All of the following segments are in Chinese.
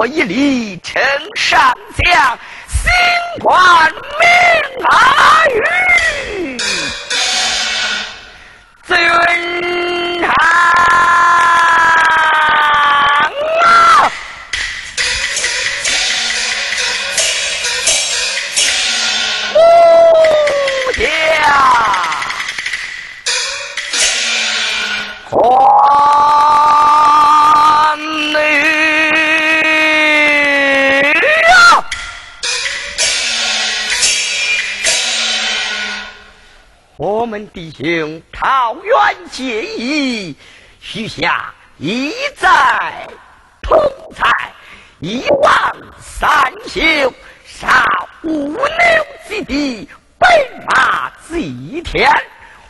我一礼，呈上将，心宽命昂。弟兄桃园结义，许下一再同在，一往三休，杀五牛之地，奔马祭天。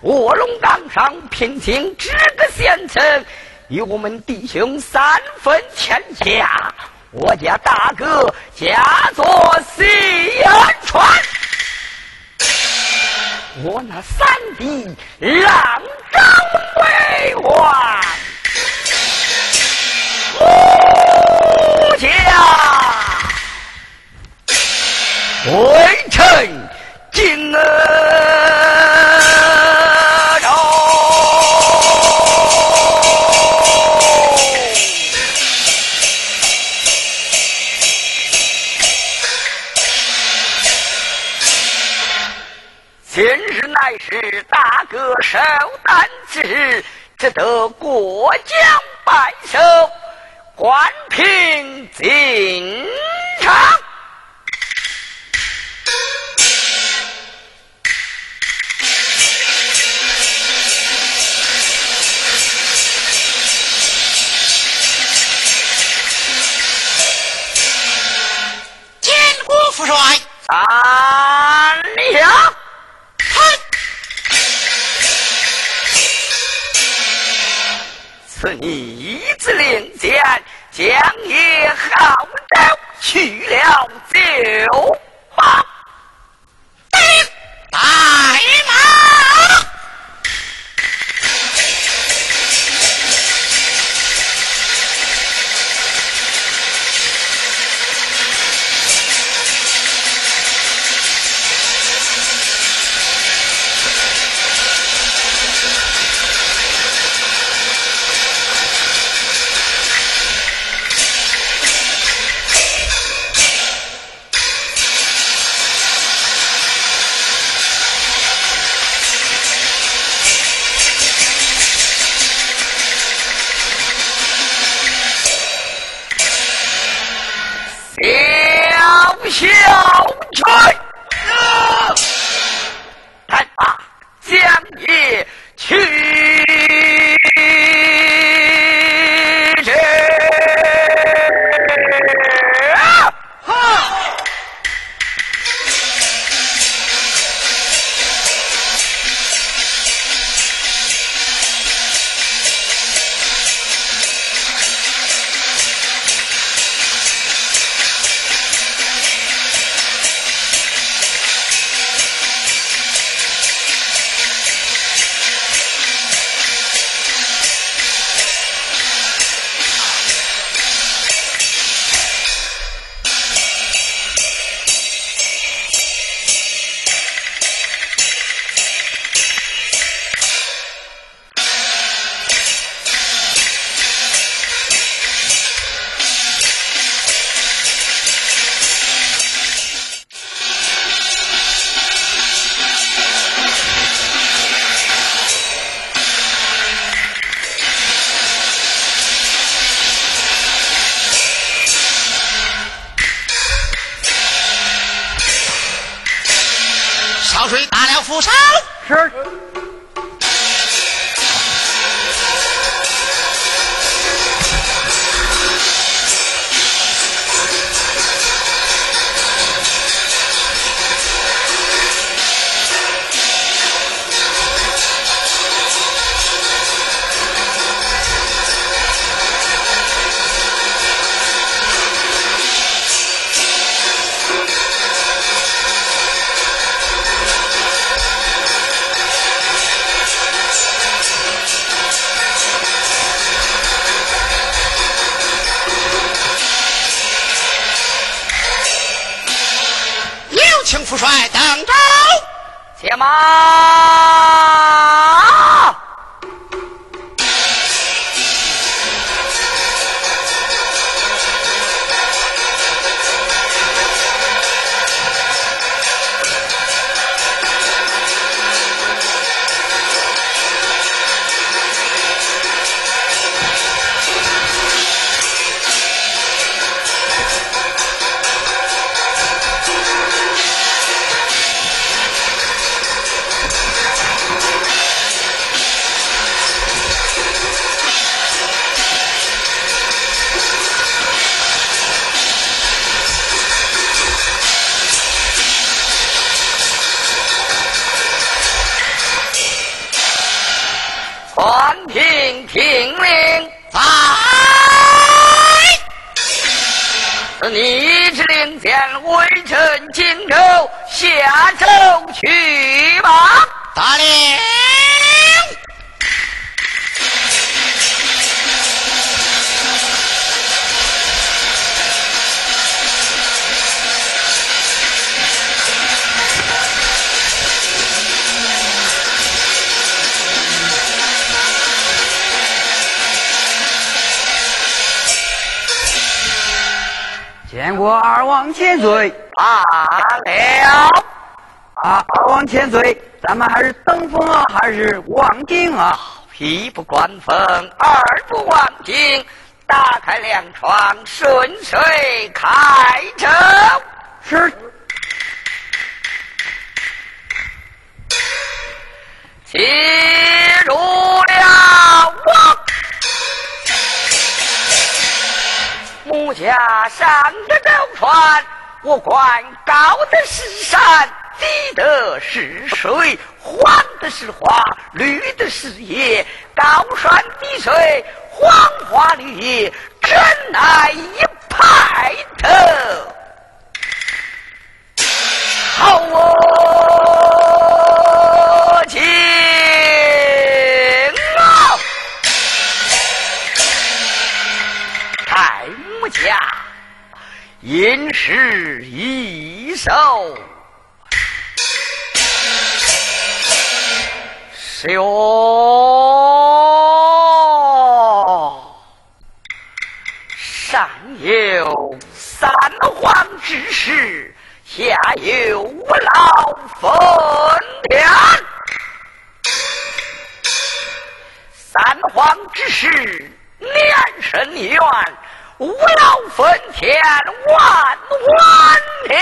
卧龙岗上聘请这个贤臣，与我们弟兄三分天下。我家大哥家作西洋船，我那三弟郎中为王，我家微臣敬恩。是大哥受担之日，只得过江拜寿，关平进城。见过父帅，赐你一支令箭，将也号召去了就罢。带马。Bye. 千岁，罢了。啊，二王千岁，咱们还是登封啊，还是望京啊？一不关风，二不望京，打开粮窗，顺水开舟。是。起入了木架上的舟船，我管高的是山，低的是水，黄的是花，绿的是叶，高山低水，黄花绿叶，真乃一派头。好哦因事易手，是哟。上有三皇之事，下有五老分田。三皇之事，年深远；五老坟前，万万年。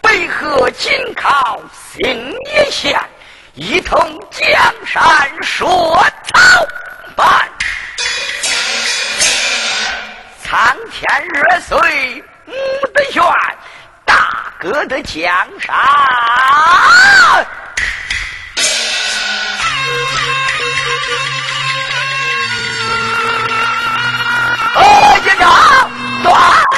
北河紧靠新野县，一统江山说草办。苍天热水母的悬，大哥的江山。哦警长走啊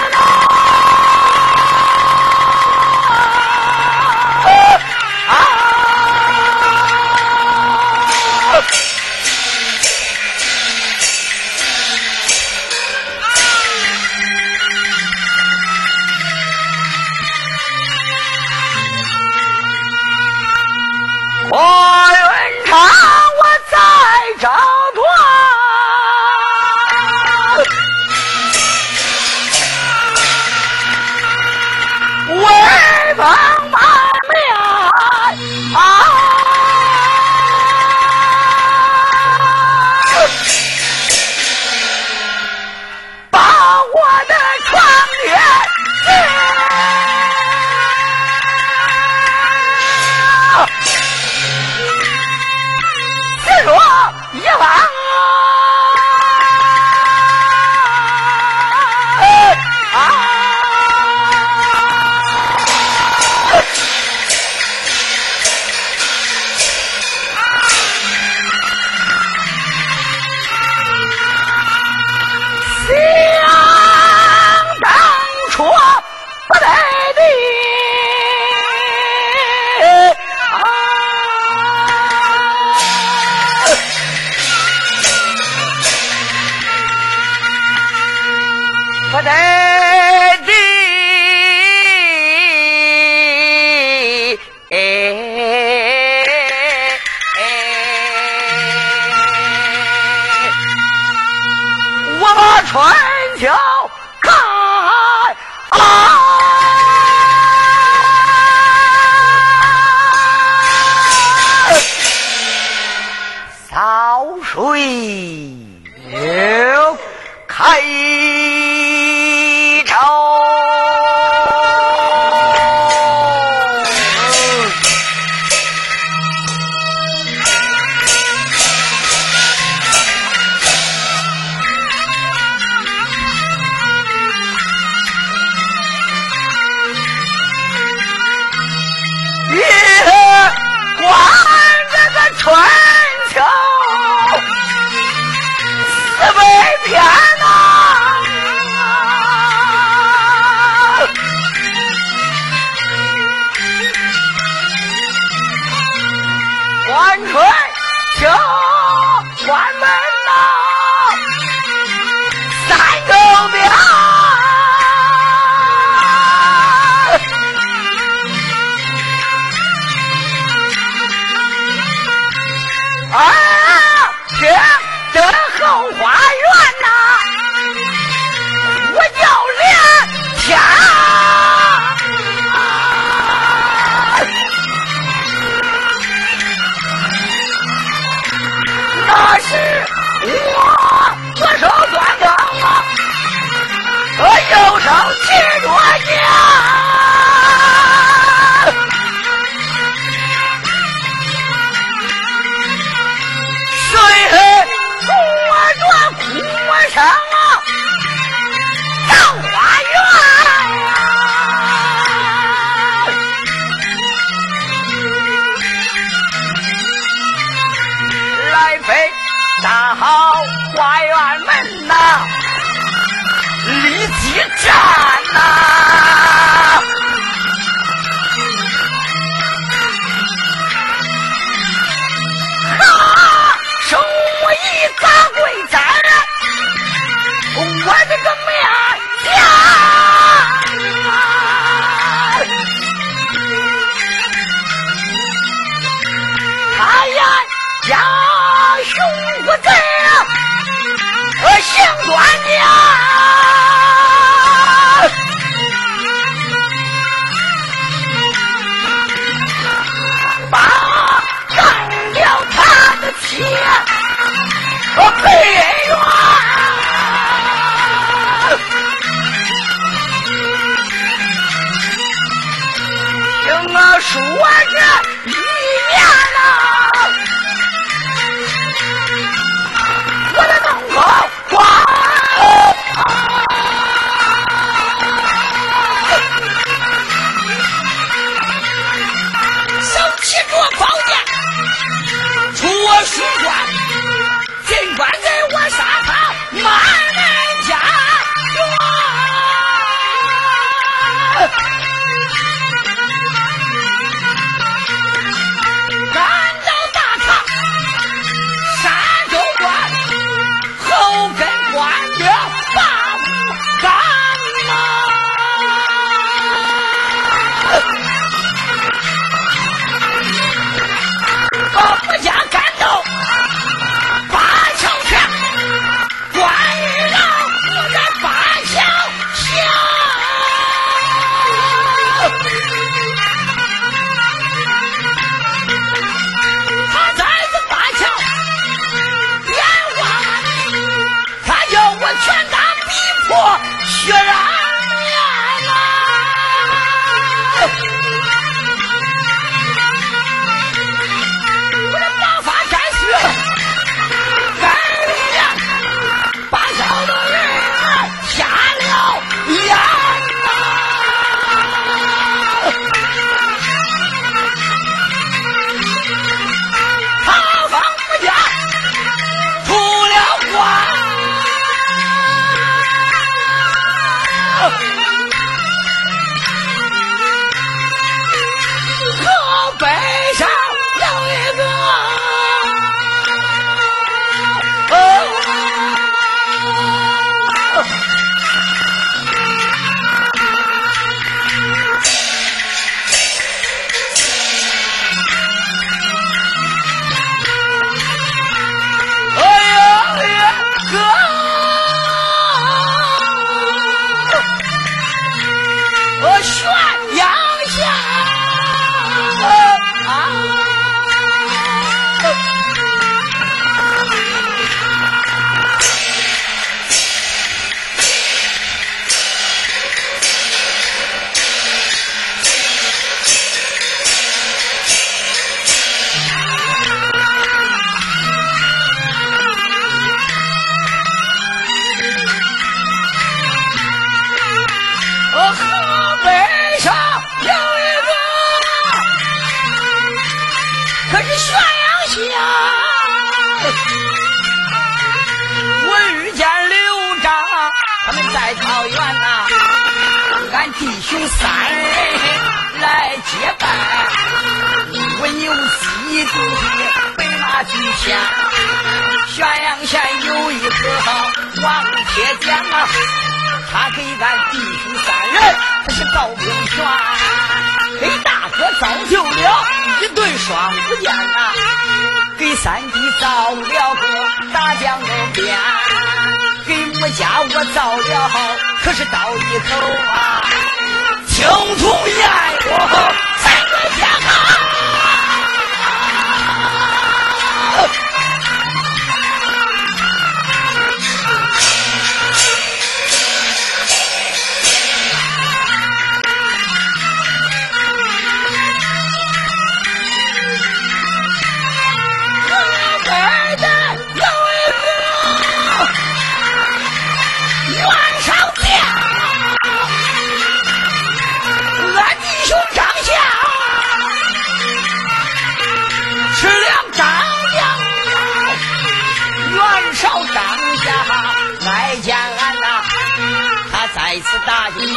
是我左手端刀，我右手提着枪。Jana!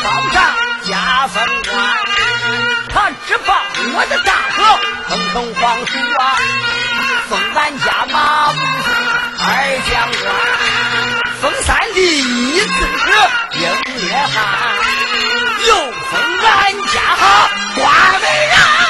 大金宝上加封官，他只把我的大哥封成皇叔啊，封俺家马武二将官，封三弟一子英烈汉，又封俺家官为人。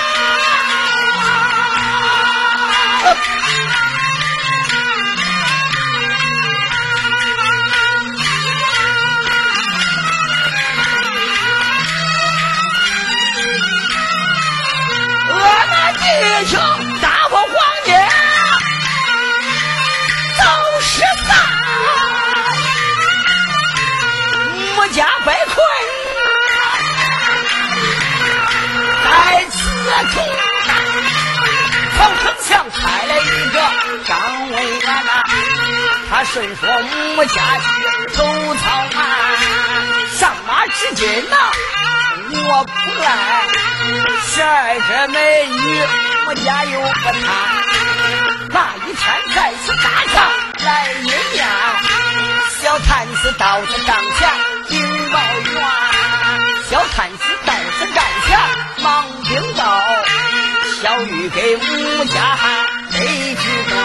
弟兄，大破皇爷走十三，我家被困，在此处。曹丞相派来一个张维元呐，他顺说我家去走草蛮，上马之金呐，我不来，十二个美女。我家有个他，那一天在此大堂来饮宴，小探子到他帐前禀报员，小探子到此帐前忙禀报：小玉给母家备举官，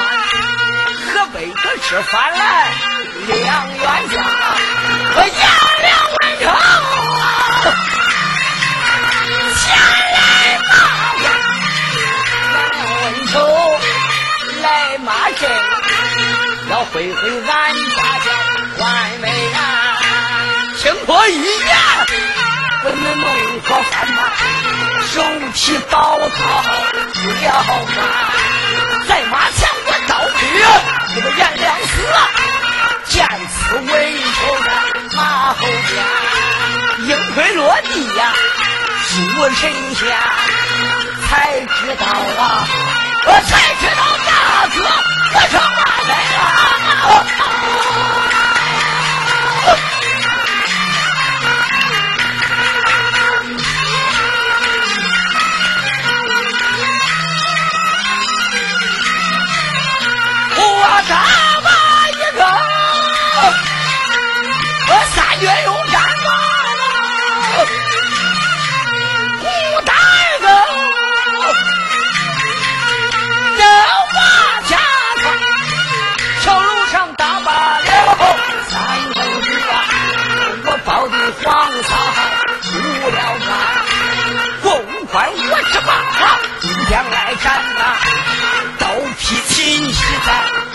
可备得吃饭来两员家，我杨两文成，来骂阵，要会会俺家家关美人，听我一言，我们弄个饭呐，手提刀套不了饭，在马前我刀劈，这个颜良死，见此为仇在马后边，鹰飞落地呀，诸神仙才知道啊。我才知道大哥我成马贼了。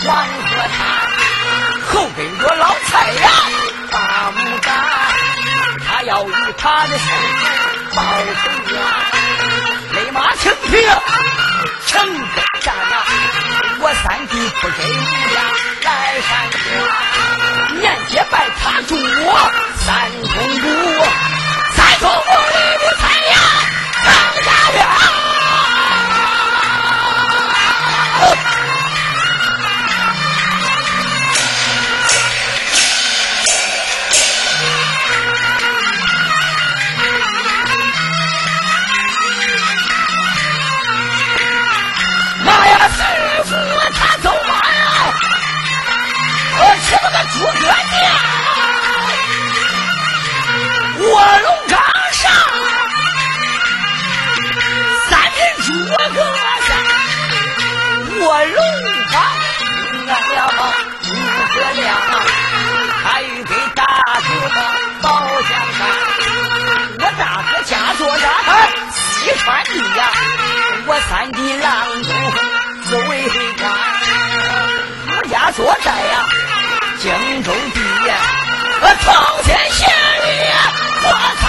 黄河滩，后跟着老蔡呀把木杆，他要与他的兄弟报仇冤，勒马请平，城边战呐！我三弟不给无家来山关，面接拜他主。三公主，三公主包江山。我大哥家坐在西川地呀，我三弟郎中作为官。我家坐在呀荆州地呀，我朝天县里。我操